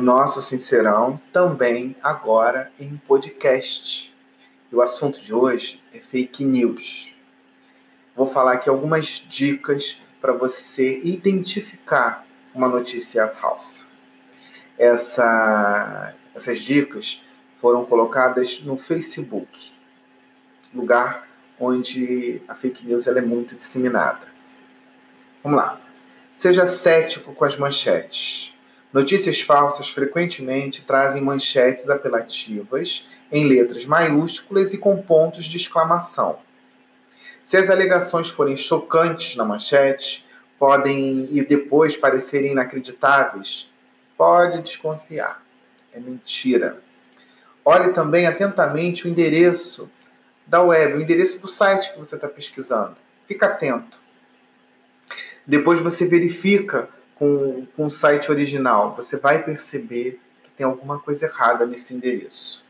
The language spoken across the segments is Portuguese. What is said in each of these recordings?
nosso Sincerão, também agora em podcast. E o assunto de hoje é fake news. Vou falar aqui algumas dicas para você identificar uma notícia falsa. Essa, essas dicas foram colocadas no Facebook, lugar onde a fake news ela é muito disseminada. Vamos lá. Seja cético com as manchetes. Notícias falsas frequentemente trazem manchetes apelativas em letras maiúsculas e com pontos de exclamação. Se as alegações forem chocantes na manchete, podem e depois parecerem inacreditáveis, pode desconfiar. É mentira. Olhe também atentamente o endereço da web, o endereço do site que você está pesquisando. Fica atento. Depois você verifica com, com o site original. Você vai perceber que tem alguma coisa errada nesse endereço.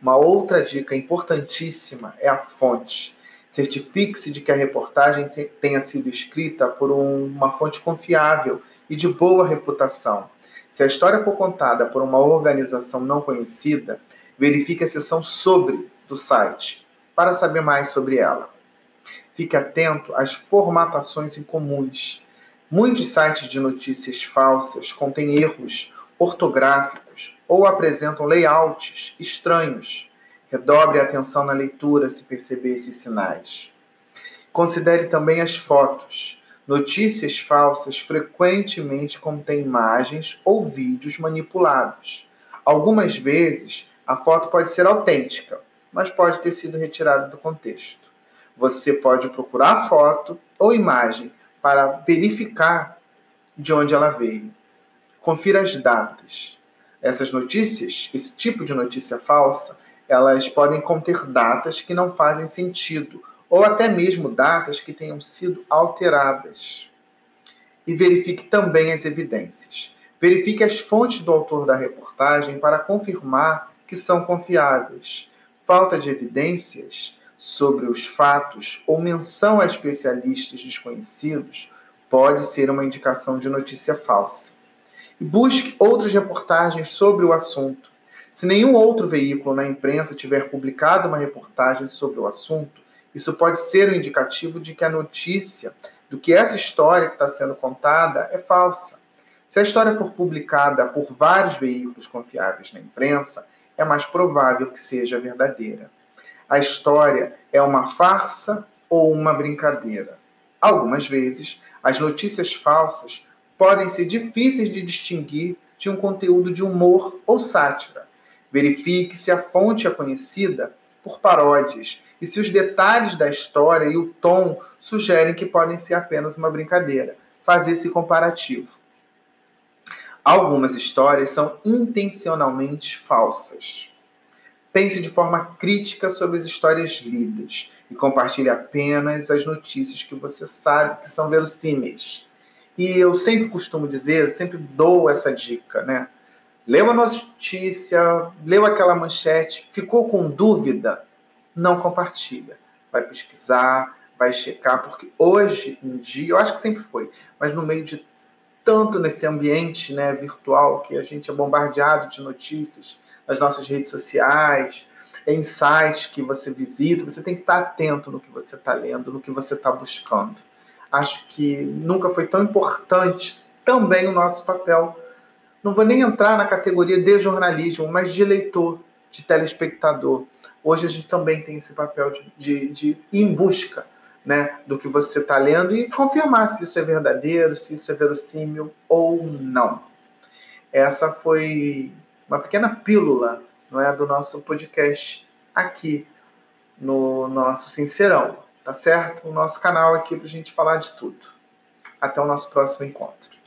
Uma outra dica importantíssima é a fonte. Certifique-se de que a reportagem tenha sido escrita por um, uma fonte confiável e de boa reputação. Se a história for contada por uma organização não conhecida, verifique a seção sobre do site para saber mais sobre ela. Fique atento às formatações incomuns. Muitos sites de notícias falsas contêm erros ortográficos ou apresentam layouts estranhos. Redobre a atenção na leitura se perceber esses sinais. Considere também as fotos. Notícias falsas frequentemente contêm imagens ou vídeos manipulados. Algumas vezes, a foto pode ser autêntica, mas pode ter sido retirada do contexto. Você pode procurar a foto ou imagem para verificar de onde ela veio. Confira as datas. Essas notícias, esse tipo de notícia falsa, elas podem conter datas que não fazem sentido ou até mesmo datas que tenham sido alteradas. E verifique também as evidências. Verifique as fontes do autor da reportagem para confirmar que são confiáveis. Falta de evidências sobre os fatos ou menção a especialistas desconhecidos pode ser uma indicação de notícia falsa. E busque outras reportagens sobre o assunto. Se nenhum outro veículo na imprensa tiver publicado uma reportagem sobre o assunto, isso pode ser um indicativo de que a notícia, do que essa história que está sendo contada, é falsa. Se a história for publicada por vários veículos confiáveis na imprensa, é mais provável que seja verdadeira. A história é uma farsa ou uma brincadeira. Algumas vezes, as notícias falsas podem ser difíceis de distinguir de um conteúdo de humor ou sátira. Verifique se a fonte é conhecida por paródias e se os detalhes da história e o tom sugerem que podem ser apenas uma brincadeira. Fazer esse comparativo. Algumas histórias são intencionalmente falsas. Pense de forma crítica sobre as histórias lidas e compartilhe apenas as notícias que você sabe que são verossímeis. E eu sempre costumo dizer, sempre dou essa dica, né? Leu a notícia, leu aquela manchete, ficou com dúvida? Não compartilha. Vai pesquisar, vai checar, porque hoje em dia, eu acho que sempre foi, mas no meio de tanto nesse ambiente né, virtual que a gente é bombardeado de notícias nas nossas redes sociais, em sites que você visita, você tem que estar atento no que você está lendo, no que você está buscando. Acho que nunca foi tão importante também o nosso papel não vou nem entrar na categoria de jornalismo, mas de leitor, de telespectador. Hoje a gente também tem esse papel de, de, de ir em busca né, do que você está lendo e confirmar se isso é verdadeiro, se isso é verossímil ou não. Essa foi uma pequena pílula não é, do nosso podcast aqui no nosso Sincerão, tá certo? O nosso canal aqui para gente falar de tudo. Até o nosso próximo encontro.